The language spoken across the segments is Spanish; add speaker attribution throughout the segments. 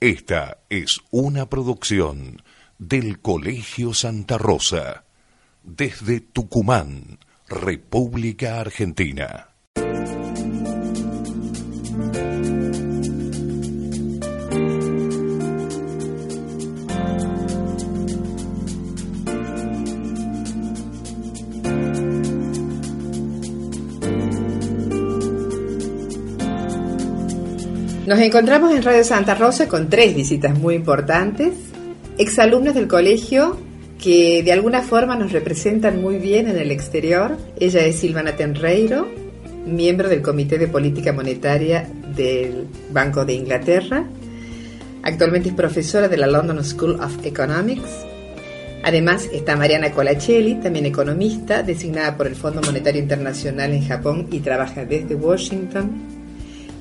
Speaker 1: Esta es una producción del Colegio Santa Rosa. Desde Tucumán, República Argentina.
Speaker 2: Nos encontramos en Radio Santa Rosa con tres visitas muy importantes, exalumnos del colegio que de alguna forma nos representan muy bien en el exterior. Ella es Silvana Tenreiro, miembro del Comité de Política Monetaria del Banco de Inglaterra. Actualmente es profesora de la London School of Economics. Además está Mariana Colachelli, también economista, designada por el Fondo Monetario Internacional en Japón y trabaja desde Washington.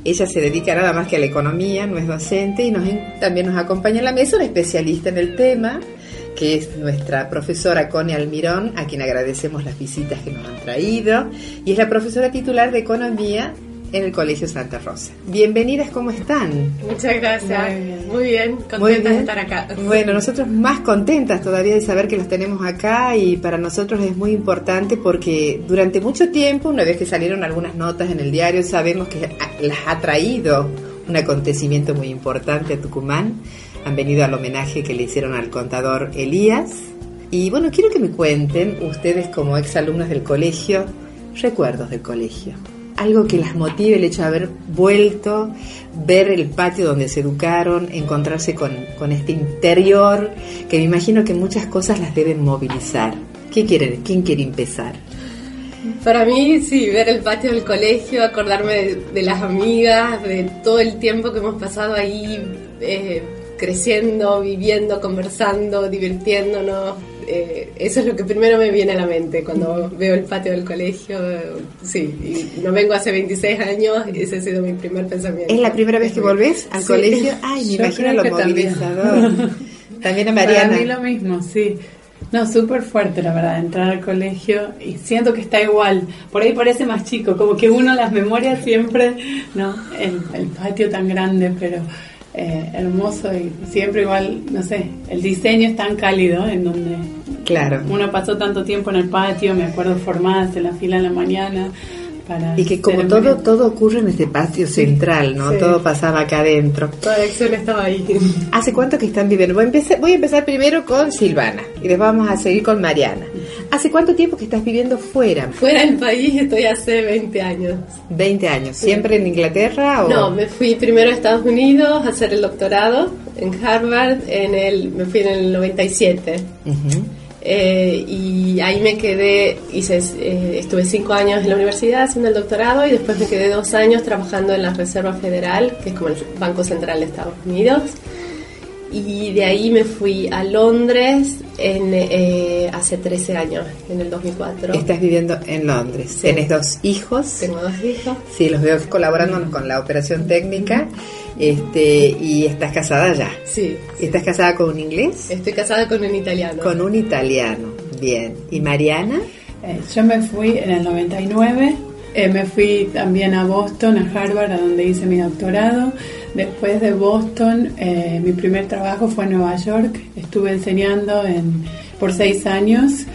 Speaker 2: Ella se dedica nada más que a la economía, no es docente y también nos acompaña en la mesa un especialista en el tema, que es nuestra profesora Connie Almirón, a quien agradecemos las visitas que nos han traído, y es la profesora titular de economía en el Colegio Santa Rosa. Bienvenidas, ¿cómo están?
Speaker 3: Muchas gracias. Muy bien, contentas de estar acá.
Speaker 2: Bueno, nosotros más contentas todavía de saber que los tenemos acá y para nosotros es muy importante porque durante mucho tiempo, una vez que salieron algunas notas en el diario, sabemos que las ha traído un acontecimiento muy importante a Tucumán. Han venido al homenaje que le hicieron al contador Elías. Y bueno, quiero que me cuenten, ustedes como exalumnos del colegio, recuerdos del colegio algo que las motive el hecho de haber vuelto, ver el patio donde se educaron, encontrarse con, este interior, que me imagino que muchas cosas las deben movilizar. ¿Qué quieren? ¿Quién quiere empezar?
Speaker 3: Para mí, sí, ver el patio del colegio, acordarme de, las amigas, de todo el tiempo que hemos pasado ahí, eh, creciendo, viviendo, conversando, divirtiéndonos, eh, eso es lo que primero me viene a la mente cuando veo el patio del colegio. Sí, y no vengo hace 26 años, ese ha sido mi primer pensamiento.
Speaker 2: ¿Es la primera vez que volvés al colegio? Ay, me imagino lo movilizador. También. a Mariana.
Speaker 4: Para mí lo mismo, sí. No, súper fuerte, la verdad, entrar al colegio y siento que está igual. Por ahí parece más chico, como que uno las memorias siempre, ¿no? El, el patio tan grande, pero eh, hermoso y siempre igual, no sé, el diseño es tan cálido en donde
Speaker 2: claro.
Speaker 4: uno pasó tanto tiempo en el patio, me acuerdo formadas en la fila en la mañana.
Speaker 2: y que como todo todo ocurre en este patio central, ¿no? Todo pasaba acá adentro.
Speaker 3: Toda Excel estaba ahí.
Speaker 2: ¿Hace cuánto que están viviendo? Voy a, empezar, voy a empezar primero con Silvana y después vamos a seguir con Mariana. ¿Hace cuánto tiempo que estás viviendo fuera?
Speaker 3: Fuera del país estoy hace 20 años.
Speaker 2: 20 años. ¿Siempre en Inglaterra o...?
Speaker 3: No, me fui primero a Estados Unidos a hacer el doctorado en Harvard, en el, me fui en el 97. Eh, y ahí me quedé, hice, eh, estuve cinco años en la universidad haciendo el doctorado y después me quedé dos años trabajando en la Reserva Federal, que es como el Banco Central de Estados Unidos y de ahí me fui a Londres en, eh, hace 13 años, en el 2004.
Speaker 2: Estás viviendo en Londres. ¿Tienes dos hijos?
Speaker 3: Tengo dos hijos.
Speaker 2: Sí, los veo colaborando con la operación técnica. Este, y estás casada ya.
Speaker 3: Sí.
Speaker 2: ¿Estás casada con un inglés?
Speaker 3: Estoy casada con un italiano.
Speaker 2: Con un italiano, bien. ¿Y Mariana?
Speaker 4: Eh, yo me fui en el 99 eh, me fui también a Boston, a Harvard, a donde hice mi doctorado. Después de Boston, eh, mi primer trabajo fue en Nueva York. Estuve enseñando en, por seis años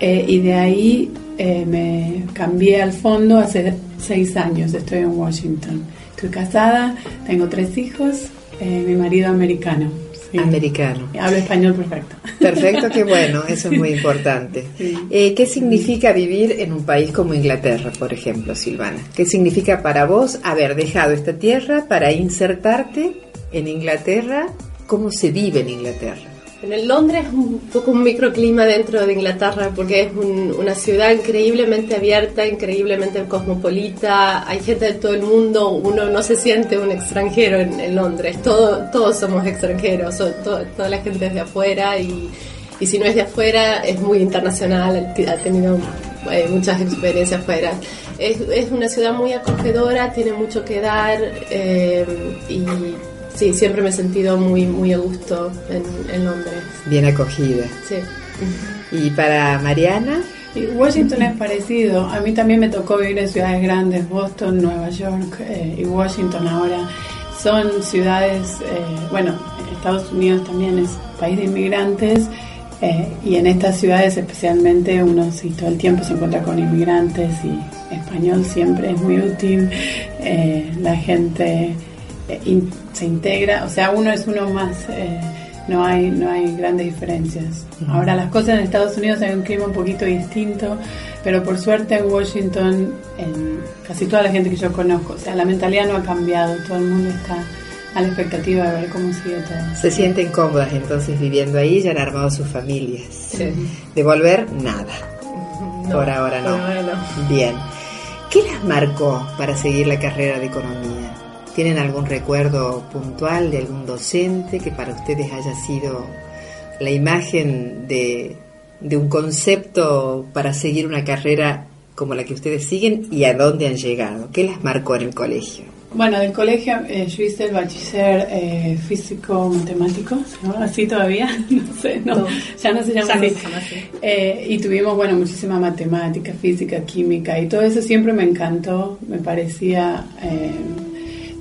Speaker 4: eh, y de ahí me cambié al fondo hace seis años. Estoy en Washington. Estoy casada, tengo tres hijos, mi marido americano
Speaker 2: americano.
Speaker 4: Hablo español perfecto.
Speaker 2: Perfecto, qué bueno, eso es muy importante. Eh, ¿Qué significa vivir en un país como Inglaterra, por ejemplo, Silvana? ¿Qué significa para vos haber dejado esta tierra para insertarte en Inglaterra? ¿Cómo se vive en Inglaterra?
Speaker 3: En el Londres es un poco un microclima dentro de Inglaterra porque es una ciudad increíblemente abierta, increíblemente cosmopolita, hay gente de todo el mundo, uno no se siente un extranjero en, Londres, todo, todos somos extranjeros, toda la gente es de afuera y, y, si no es de afuera es muy internacional, ha tenido eh, muchas experiencias afuera. Es, es, una ciudad muy acogedora, tiene mucho que dar eh, y sí, siempre me he sentido muy, muy a gusto en, Londres.
Speaker 2: Bien acogida.
Speaker 3: Sí.
Speaker 2: ¿Y para Mariana?
Speaker 4: Washington es parecido. A mí también me tocó vivir en ciudades grandes, Boston, Nueva York eh, y Washington ahora. Son ciudades, eh, bueno, Estados Unidos también es país de inmigrantes eh, y en estas ciudades especialmente uno sí todo el tiempo se encuentra con inmigrantes y español siempre es muy útil. la gente eh, se integra, o sea, uno es uno más, eh, no, hay, no hay grandes diferencias. Ahora las cosas en Estados Unidos hay un clima un poquito distinto, pero por suerte en Washington, en casi toda la gente que yo conozco, o sea, la mentalidad no ha cambiado, todo el mundo está a la expectativa de ver cómo sigue todo.
Speaker 2: Se sienten cómodas entonces viviendo ahí, ya han armado sus familias. De volver, nada. por ahora no. Bien. ¿Qué las marcó para seguir la carrera de economía? ¿Tienen algún recuerdo puntual de algún docente que para ustedes haya sido la imagen de, un concepto para seguir una carrera como la que ustedes siguen y a dónde han llegado? ¿Qué las marcó en el colegio?
Speaker 4: Bueno, del colegio eh, yo hice el bachiller eh, físico matemático, ¿se llama así todavía? no sé, no, ya no se llama así. Eh, y tuvimos, bueno, muchísima matemática, física, química y todo eso siempre me encantó, me parecía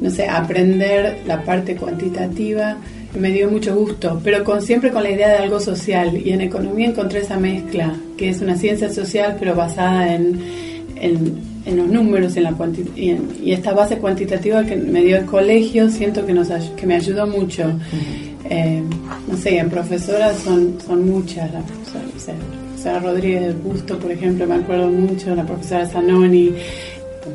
Speaker 4: no sé, aprender la parte cuantitativa me dio mucho gusto, pero con siempre con la idea de algo social. Y en economía encontré esa mezcla, que es una ciencia social, pero basada en, en, los números en la y, y, esta base cuantitativa que me dio el colegio, siento que, nos, que me ayudó mucho. Eh, no sé, en profesoras son, son muchas, la profesora, Rodríguez del Busto, por ejemplo, me acuerdo mucho, la profesora Zanoni,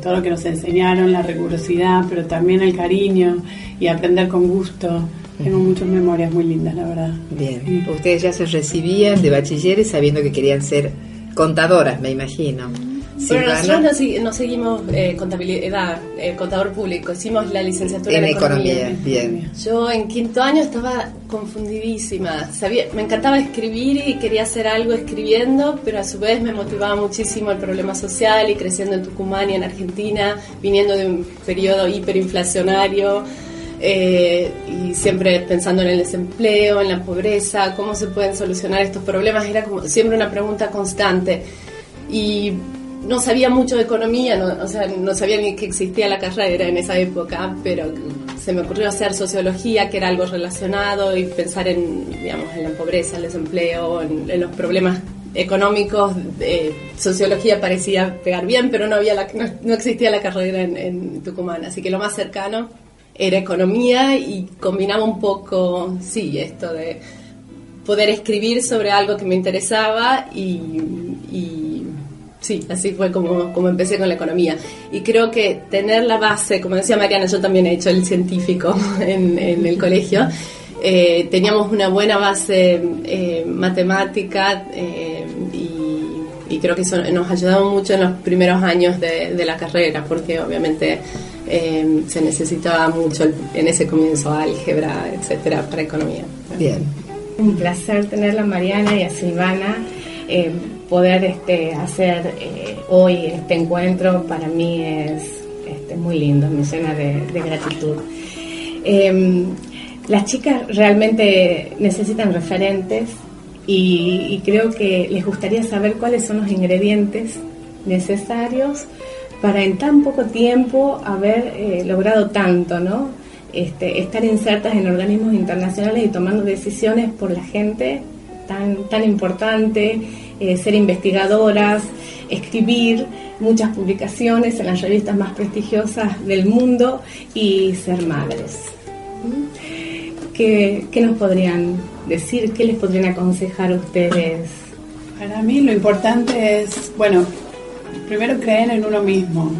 Speaker 4: todo lo que nos enseñaron, la rigurosidad, pero también el cariño y aprender con gusto. Tengo muchas memorias muy lindas, la verdad.
Speaker 2: Bien, ustedes ya se recibían de bachilleres sabiendo que querían ser contadoras, me imagino.
Speaker 3: Pero nosotros no, seguimos eh, contabilidad, eh, contador público, hicimos la licenciatura en, economía.
Speaker 2: Bien.
Speaker 3: Yo en quinto año estaba confundidísima. Sabía, me encantaba escribir y quería hacer algo escribiendo, pero a su vez me motivaba muchísimo el problema social y creciendo en Tucumán y en Argentina, viniendo de un periodo hiperinflacionario. Eh, y siempre pensando en el desempleo, en la pobreza, cómo se pueden solucionar estos problemas, era como siempre una pregunta constante. Y no sabía mucho de economía, no, o sea, no sabía ni que existía la carrera en esa época, pero se me ocurrió hacer sociología, que era algo relacionado, y pensar en, digamos, en la pobreza, el desempleo, en, los problemas económicos. sociología parecía pegar bien, pero no, había no, existía la carrera en Tucumán, así que lo más cercano era economía y combinaba un poco, sí, esto de poder escribir sobre algo que me interesaba y Sí, así fue como, como empecé con la economía. Y creo que tener la base, como decía Mariana, yo también he hecho el científico en, el colegio, eh, teníamos una buena base eh, matemática eh, y, creo que eso nos ha ayudado mucho en los primeros años de, de la carrera, porque obviamente se necesitaba mucho en ese comienzo álgebra, etcétera, para economía.
Speaker 2: Bien.
Speaker 5: Un placer tenerla Mariana y a Silvana poder este, hacer eh, hoy este encuentro para mí es este, muy lindo, me llena de, gratitud. Em, las chicas realmente necesitan referentes y, creo que les gustaría saber cuáles son los ingredientes necesarios para en tan poco tiempo haber eh, logrado tanto, ¿no? Este, estar insertas en organismos internacionales y tomando decisiones por la gente tan, tan importante eh, ser investigadoras, escribir muchas publicaciones en las revistas más prestigiosas del mundo y ser madres. ¿Qué, nos podrían decir? ¿Qué les podrían aconsejar a ustedes?
Speaker 4: Para mí lo importante es, bueno, primero creer en uno mismo,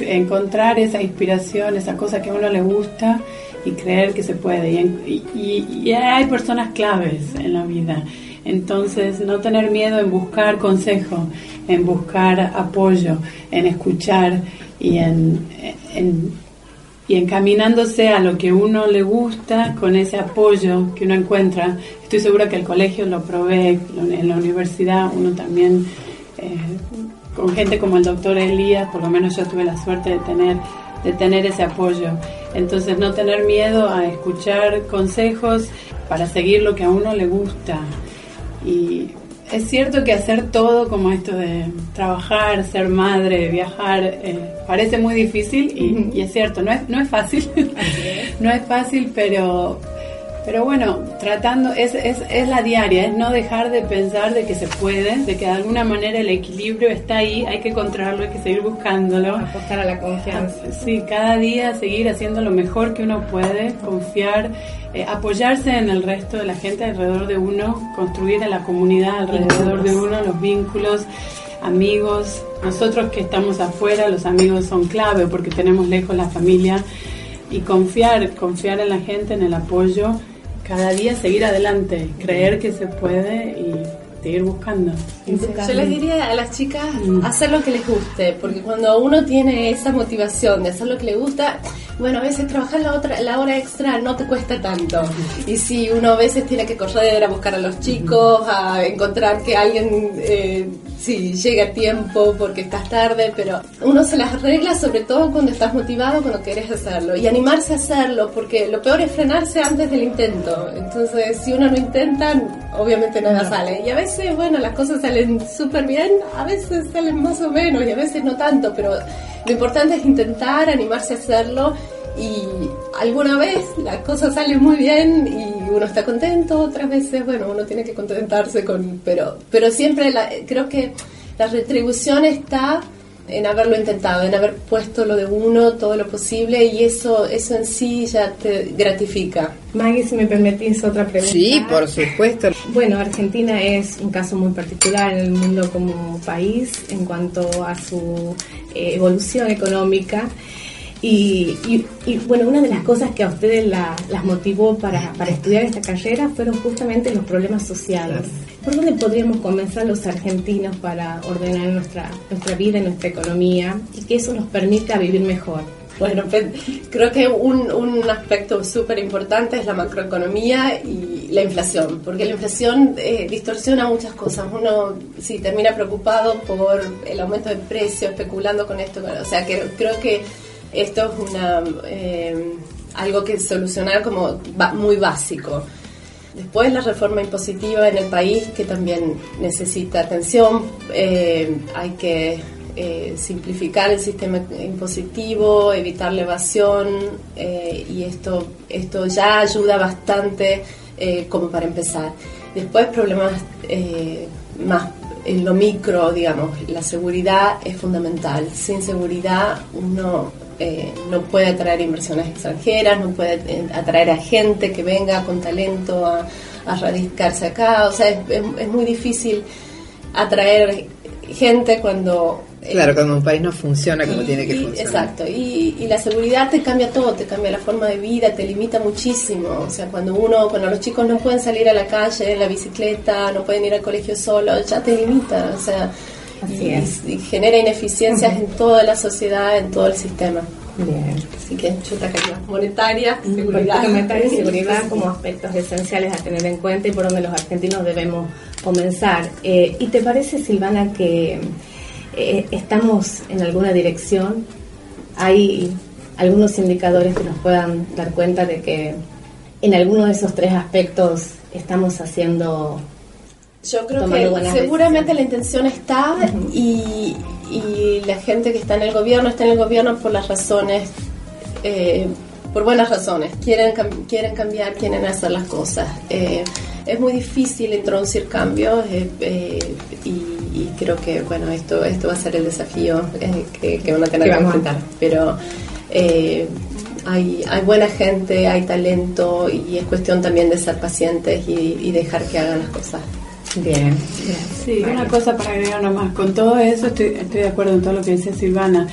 Speaker 4: encontrar esa inspiración, esa cosa que a uno le gusta y creer que se puede. Y, y, hay personas claves en la vida. Entonces, no tener miedo en buscar consejo, en buscar apoyo, en escuchar y en, y encaminándose a lo que uno le gusta con ese apoyo que uno encuentra. Estoy segura que el colegio lo provee, en la universidad uno también, eh, con gente como el doctor Elías, por lo menos yo tuve la suerte de tener de tener ese apoyo. Entonces no tener miedo a escuchar consejos para seguir lo que a uno le gusta. Y es cierto que hacer todo como esto de trabajar, ser madre, viajar, eh, parece muy difícil y, y, es cierto, no es, no es fácil, no es fácil, pero pero bueno, tratando, es, es, es la diaria, es no dejar de pensar de que se puede, de que de alguna manera el equilibrio está ahí, hay que encontrarlo, hay que seguir buscándolo.
Speaker 5: Apostar a la confianza.
Speaker 4: Ah, sí, cada día seguir haciendo lo mejor que uno puede, confiar, eh, apoyarse en el resto de la gente alrededor de uno, construir a la comunidad alrededor de uno, los vínculos amigos. Nosotros que estamos afuera, los amigos son clave porque tenemos lejos la familia y confiar, confiar en la gente, en el apoyo cada día seguir adelante, creer que se puede y seguir buscando.
Speaker 3: Yo les diría a las chicas mm. hacer lo que les guste, porque cuando uno tiene esa motivación de hacer lo que le gusta, bueno, a veces trabajar la otra la hora extra no te cuesta tanto. Y si uno a veces tiene que correr a buscar a los chicos, a encontrar que alguien eh, sí, llega a tiempo porque estás tarde, pero uno se las arregla sobre todo cuando estás motivado, cuando quieres hacerlo y animarse a hacerlo, porque lo peor es frenarse antes del intento. Entonces, si uno no intenta, obviamente nada sale. Y a veces, bueno, las cosas salen súper bien, a veces salen más o menos y a veces no tanto, pero lo importante es intentar, animarse a hacerlo y alguna vez las cosas salen muy bien y uno está contento, otras veces, bueno, uno tiene que contentarse con, pero, pero siempre creo que la retribución está en haberlo intentado, en haber puesto lo de uno, todo lo posible y eso, eso en sí ya te gratifica.
Speaker 5: Maggie, si me permitís otra pregunta.
Speaker 2: Sí, por supuesto.
Speaker 5: Bueno, Argentina es un caso muy particular en el mundo como país en cuanto a su eh, evolución económica. Y, y, bueno, una de las cosas que a ustedes las motivó para, para, estudiar esta carrera fueron justamente los problemas sociales. ¿Por dónde podríamos comenzar los argentinos para ordenar nuestra, nuestra vida y nuestra economía y que eso nos permita vivir mejor?
Speaker 3: Bueno, pues, creo que un, un aspecto súper importante es la macroeconomía y la inflación, porque la inflación eh, distorsiona muchas cosas. Uno sí termina preocupado por el aumento de precios, especulando con esto. O sea, que creo que esto es una eh, algo que solucionar como muy básico. Después la reforma impositiva en el país que también necesita atención. Eh, hay que eh, simplificar el sistema impositivo, evitar la evasión y esto, esto ya ayuda bastante como para empezar. Después problemas más en lo micro, digamos, la seguridad es fundamental. Sin seguridad uno eh, no puede atraer inversiones extranjeras, no puede eh, atraer a gente que venga con talento a, radicarse acá. O sea, es, muy difícil atraer gente cuando...
Speaker 2: Eh, claro, cuando un país no funciona como tiene que funcionar.
Speaker 3: Exacto, y, y, la seguridad te cambia todo, te cambia la forma de vida, te limita muchísimo. O sea, cuando uno, cuando los chicos no pueden salir a la calle en la bicicleta, no pueden ir al colegio solo, ya te limita. O sea, y, genera ineficiencias en toda la sociedad, en todo el sistema.
Speaker 5: Bien.
Speaker 3: Así que chuta monetaria, seguridad.
Speaker 5: Monetaria y seguridad como aspectos esenciales a tener en cuenta y por donde los argentinos debemos comenzar. Eh, ¿Y te parece, Silvana, que eh, estamos en alguna dirección? ¿Hay algunos indicadores que nos puedan dar cuenta de que en alguno de esos tres aspectos estamos haciendo
Speaker 3: yo creo que seguramente la intención está y, la gente que está en el gobierno está en el gobierno por las razones, eh, por buenas razones. Quieren, quieren cambiar, quieren hacer las cosas. Eh, es muy difícil introducir cambios eh, y, creo que bueno esto esto va a ser el desafío que, que, van a tener que enfrentar. Pero hay, hay buena gente, hay talento y es cuestión también de ser pacientes y, y dejar que hagan las cosas.
Speaker 5: Bien,
Speaker 4: Sí, una cosa para agregar nomás. Con todo eso estoy, estoy de acuerdo en todo lo que dice Silvana.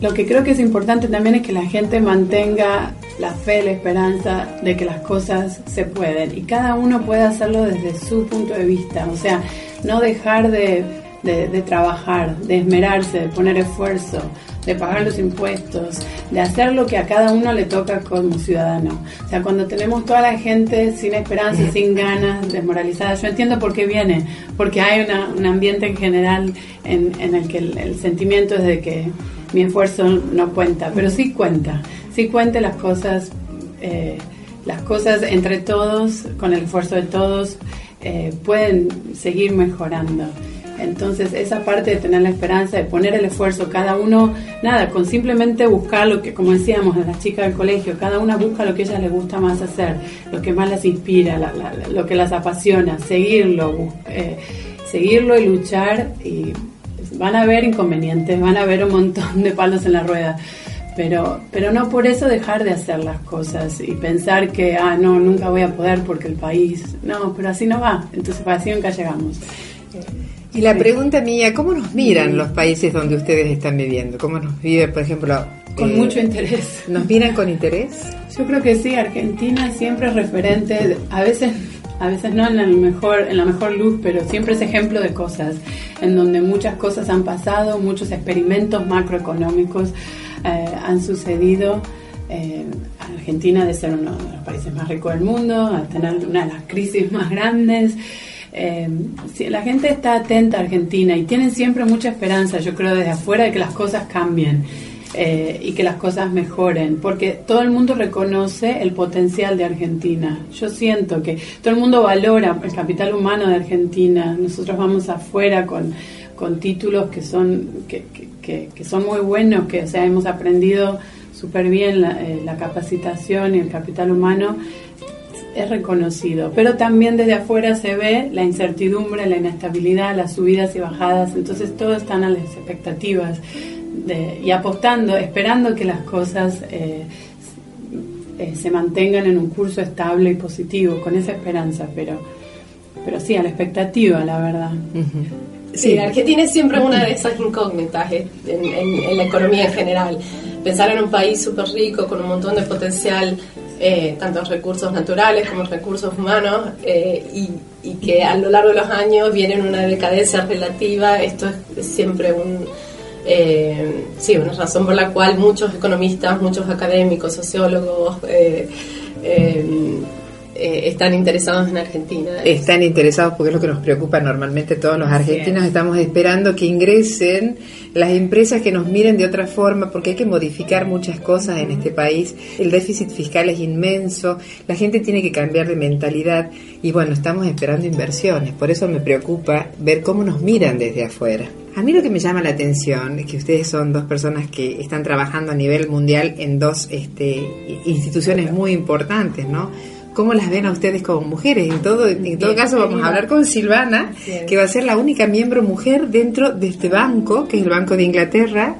Speaker 4: Lo que creo que es importante también es que la gente mantenga la fe, la esperanza de que las cosas se pueden y cada uno puede hacerlo desde su punto de vista, o sea, no dejar de, de trabajar, de esmerarse, de poner esfuerzo, de pagar los impuestos, de hacer lo que a cada uno le toca como ciudadano. O sea, cuando tenemos toda la gente sin esperanza, sin ganas, desmoralizada, yo entiendo por qué viene, porque hay un ambiente en general en, el que el, sentimiento es de que mi esfuerzo no cuenta, pero sí cuenta, sí cuenta las cosas, eh, las cosas entre todos, con el esfuerzo de todos, eh, pueden seguir mejorando. Entonces, esa parte de tener la esperanza, de poner el esfuerzo, cada uno, nada, con simplemente buscar lo que, como decíamos, las chicas del colegio, cada una busca lo que a ellas les gusta más hacer, lo que más las inspira, lo que las apasiona, seguirlo, eh, seguirlo y luchar. Y van a haber inconvenientes, van a haber un montón de palos en la rueda. Pero, pero no por eso dejar de hacer las cosas y pensar que, ah, no, nunca voy a poder porque el país, no, pero así no va, entonces así nunca llegamos.
Speaker 2: Y la pregunta mía, ¿cómo nos miran los países donde ustedes están viviendo? ¿Cómo nos vive, por ejemplo?
Speaker 4: Con eh, mucho interés.
Speaker 2: ¿Nos miran con interés?
Speaker 4: Yo creo que sí, Argentina siempre es referente, a veces a veces no en, el mejor, en la mejor luz, pero siempre es ejemplo de cosas, en donde muchas cosas han pasado, muchos experimentos macroeconómicos eh, han sucedido. Eh, Argentina de ser uno de los países más ricos del mundo, a tener una de las crisis más grandes. Eh, la gente está atenta a Argentina y tienen siempre mucha esperanza, yo creo, desde afuera de que las cosas cambien. Eh, y que las cosas mejoren, porque todo el mundo reconoce el potencial de Argentina. Yo siento que todo el mundo valora el capital humano de Argentina. Nosotros vamos afuera con, con títulos que son, que, que, son muy buenos, que o sea, hemos aprendido súper bien eh, la capacitación y el capital humano es reconocido, pero también desde afuera se ve la incertidumbre, la inestabilidad, las subidas y bajadas, entonces todo están a las expectativas y apostando, esperando que las cosas eh, eh, se mantengan en un curso estable y positivo, con esa esperanza, pero, pero sí, a la expectativa, la verdad.
Speaker 3: Sí, Argentina es siempre una de esas incógnitas eh, en, la economía en general. Pensar en un país súper rico, con un montón de potencial, eh, tanto recursos naturales como recursos humanos, y, y, que a lo largo de los años viene una decadencia relativa, esto es siempre un, eh, sí, una razón por la cual muchos economistas, muchos académicos, sociólogos eh, están interesados en Argentina.
Speaker 2: Están interesados porque es lo que nos preocupa normalmente todos los argentinos. Estamos esperando que ingresen las empresas que nos miren de otra forma porque hay que modificar muchas cosas en este país. El déficit fiscal es inmenso, la gente tiene que cambiar de mentalidad y bueno, estamos esperando inversiones. Por eso me preocupa ver cómo nos miran desde afuera. A mí lo que me llama la atención es que ustedes son dos personas que están trabajando a nivel mundial en dos este, instituciones muy importantes, ¿no? ¿Cómo las ven a ustedes como mujeres? En todo, en todo caso vamos a hablar con Silvana, que va a ser la única miembro mujer dentro de este banco, que es el Banco de Inglaterra.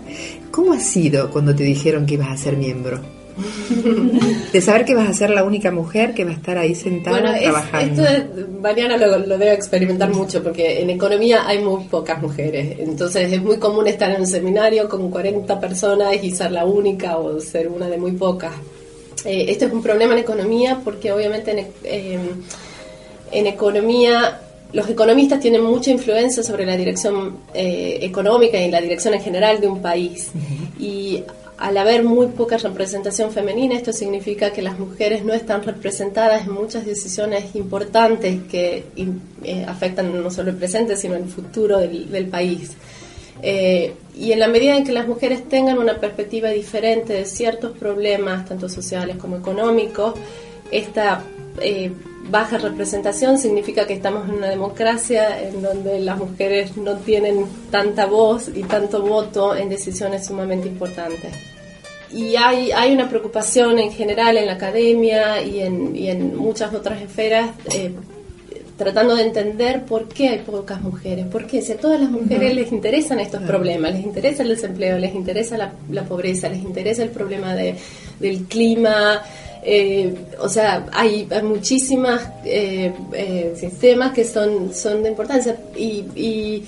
Speaker 2: ¿Cómo ha sido cuando te dijeron que ibas a ser miembro? de saber que vas a ser la única mujer que va a estar ahí sentada trabajando.
Speaker 3: esto Mariana lo, lo, debe experimentar mucho porque en economía hay muy pocas mujeres. Entonces es muy común estar en un seminario con 40 personas y ser la única o ser una de muy pocas. Eh, esto es un problema en economía porque obviamente en, eh, en economía los economistas tienen mucha influencia sobre la dirección eh, económica y la dirección en general de un país. Y al haber muy poca representación femenina, esto significa que las mujeres no están representadas en muchas decisiones importantes que eh, afectan no solo el presente, sino el futuro del, país. Y en la medida en que las mujeres tengan una perspectiva diferente de ciertos problemas, tanto sociales como económicos, esta eh, baja representación significa que estamos en una democracia en donde las mujeres no tienen tanta voz y tanto voto en decisiones sumamente importantes. Y hay, hay una preocupación en general en la academia y en, y en muchas otras esferas eh, tratando de entender por qué hay pocas mujeres, por qué si a todas las mujeres les interesan estos problemas, les interesa el desempleo, les interesa la, la pobreza, les interesa el problema de, del clima, eh, o sea, hay, hay muchísimas eh, eh, sistemas que son, son de importancia y, y,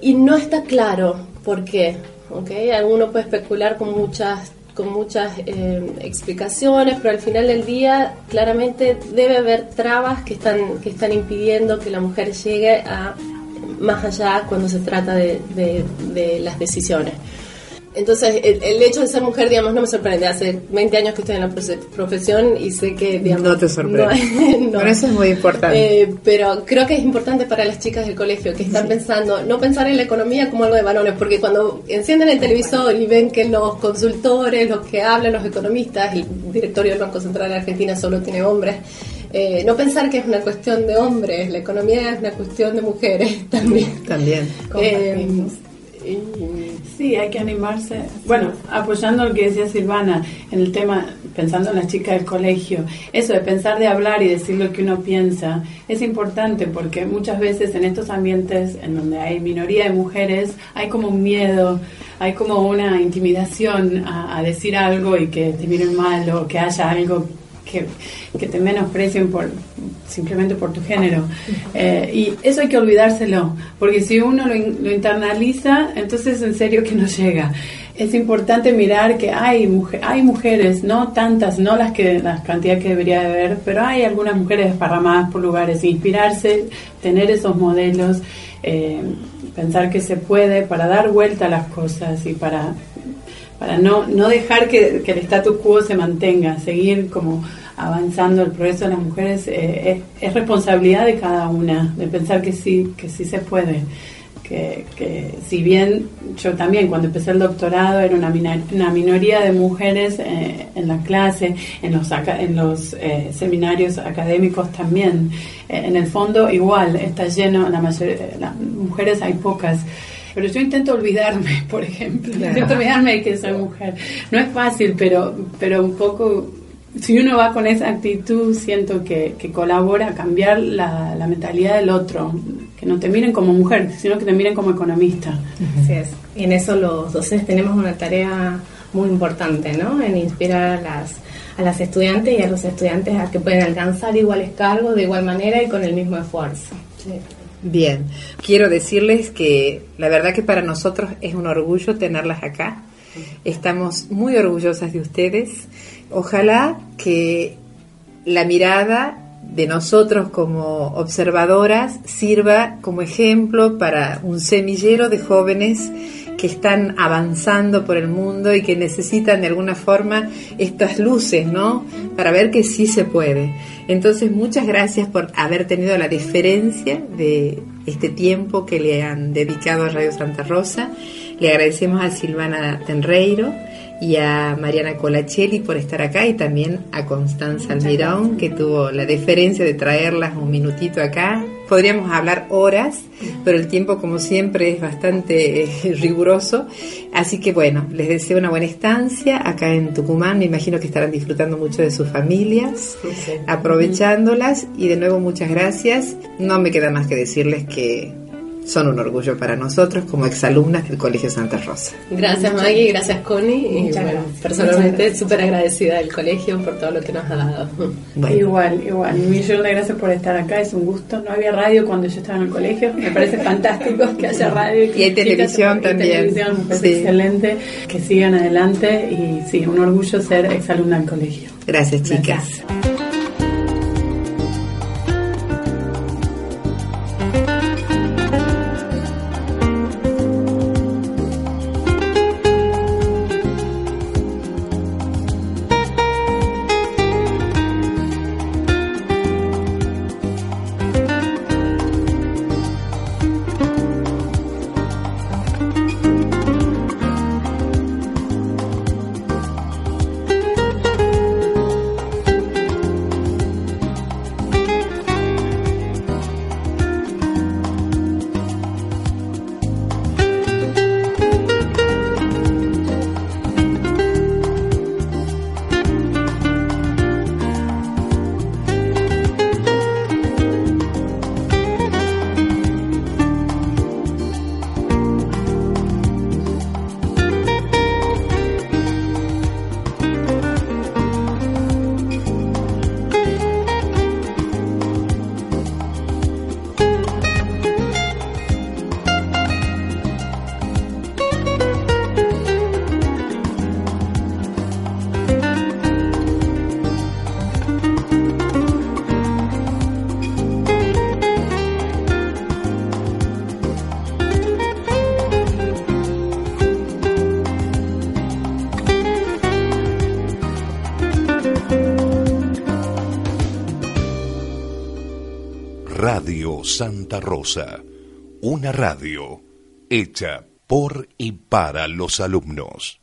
Speaker 3: y, no está claro por qué. ¿okay? Alguno puede especular con muchas con muchas eh, explicaciones, pero al final del día claramente debe haber trabas que están, que están impidiendo que la mujer llegue a más allá cuando se trata de, de las decisiones. Entonces, el, hecho de ser mujer, digamos, no me sorprende. Hace 20 años que estoy en la profesión y sé que, digamos...
Speaker 2: No te sorprende. No, eso es muy importante.
Speaker 3: Eh, pero creo que es importante para las chicas del colegio que están pensando, no pensar en la economía como algo de varones, porque cuando encienden el televisor y ven que los consultores, los que hablan, los economistas, el directorio del Banco Central de Argentina solo tiene hombres, eh, no pensar que es una cuestión de hombres, la economía es una cuestión de mujeres también.
Speaker 2: También.
Speaker 4: Eh, Sí, hay que animarse. Bueno, apoyando lo que decía Silvana en el tema, pensando en las chicas del colegio, eso de pensar de hablar y decir lo que uno piensa es importante porque muchas veces en estos ambientes en donde hay minoría de mujeres hay como un miedo, hay como una intimidación a, a decir algo y que te miren mal o que haya algo que, te menosprecien por, simplemente por tu género. Eh, y eso hay que olvidárselo, porque si uno lo, internaliza, entonces en serio que no llega. Es importante mirar que hay, mujer, hay mujeres, no tantas, no las que la cantidad que debería haber, pero hay algunas mujeres desparramadas por lugares, inspirarse, tener esos modelos, eh, pensar que se puede para dar vuelta a las cosas y para para no, no dejar que, el status quo se mantenga, seguir como avanzando el progreso de las mujeres eh, es, responsabilidad de cada una, de pensar que sí, que sí se puede. Que, que si bien yo también cuando empecé el doctorado era una, una minoría de mujeres eh, en la clase, en los, en los eh, seminarios académicos también, en el fondo igual está lleno, la mayoría, las mujeres hay pocas. Pero yo intento olvidarme, por ejemplo, intento olvidarme de que soy mujer. No es fácil, pero, pero un poco si uno va con esa actitud, siento que, colabora a cambiar la, mentalidad del otro, que no te miren como mujer, sino que te miren como economista.
Speaker 5: Así es. Y en eso los docentes tenemos una tarea muy importante, ¿no? En inspirar a las, a las estudiantes y a los estudiantes a que pueden alcanzar iguales cargos de igual manera y con el mismo esfuerzo.
Speaker 2: Bien, quiero decirles que la verdad que para nosotros es un orgullo tenerlas acá. Estamos muy orgullosas de ustedes Ojalá que la mirada de nosotros como observadoras sirva como ejemplo para un semillero de jóvenes que están avanzando por el mundo y que necesitan de alguna forma estas luces, ¿no? Para ver que sí se puede. Entonces, muchas gracias por haber tenido la diferencia de este tiempo que le han dedicado a Radio Santa Rosa. Le agradecemos a Silvana Tenreiro y a Mariana Colachelli por estar acá y también a Constanza Almirón que tuvo la deferencia de traerlas un minutito acá. Podríamos hablar horas, pero el tiempo como siempre es bastante eh, riguroso. Así que bueno, les deseo una buena estancia acá en Tucumán. Me imagino que estarán disfrutando mucho de sus familias, aprovechándolas y de nuevo muchas gracias. No me queda más que decirles que son un orgullo para nosotros como exalumnas del Colegio Santa Rosa.
Speaker 3: Gracias Maggie, gracias Connie y personalmente súper agradecida del colegio por todo lo que nos ha dado.
Speaker 4: Igual, igual, un millón de gracias por estar acá, es un gusto. No había radio cuando yo estaba en el colegio, me parece fantástico que haya radio.
Speaker 2: Y, hay televisión también.
Speaker 4: televisión, excelente, que sigan adelante y sí, un orgullo ser exalumna del colegio.
Speaker 2: Gracias chicas.
Speaker 1: Santa Rosa, una radio hecha por y para los alumnos.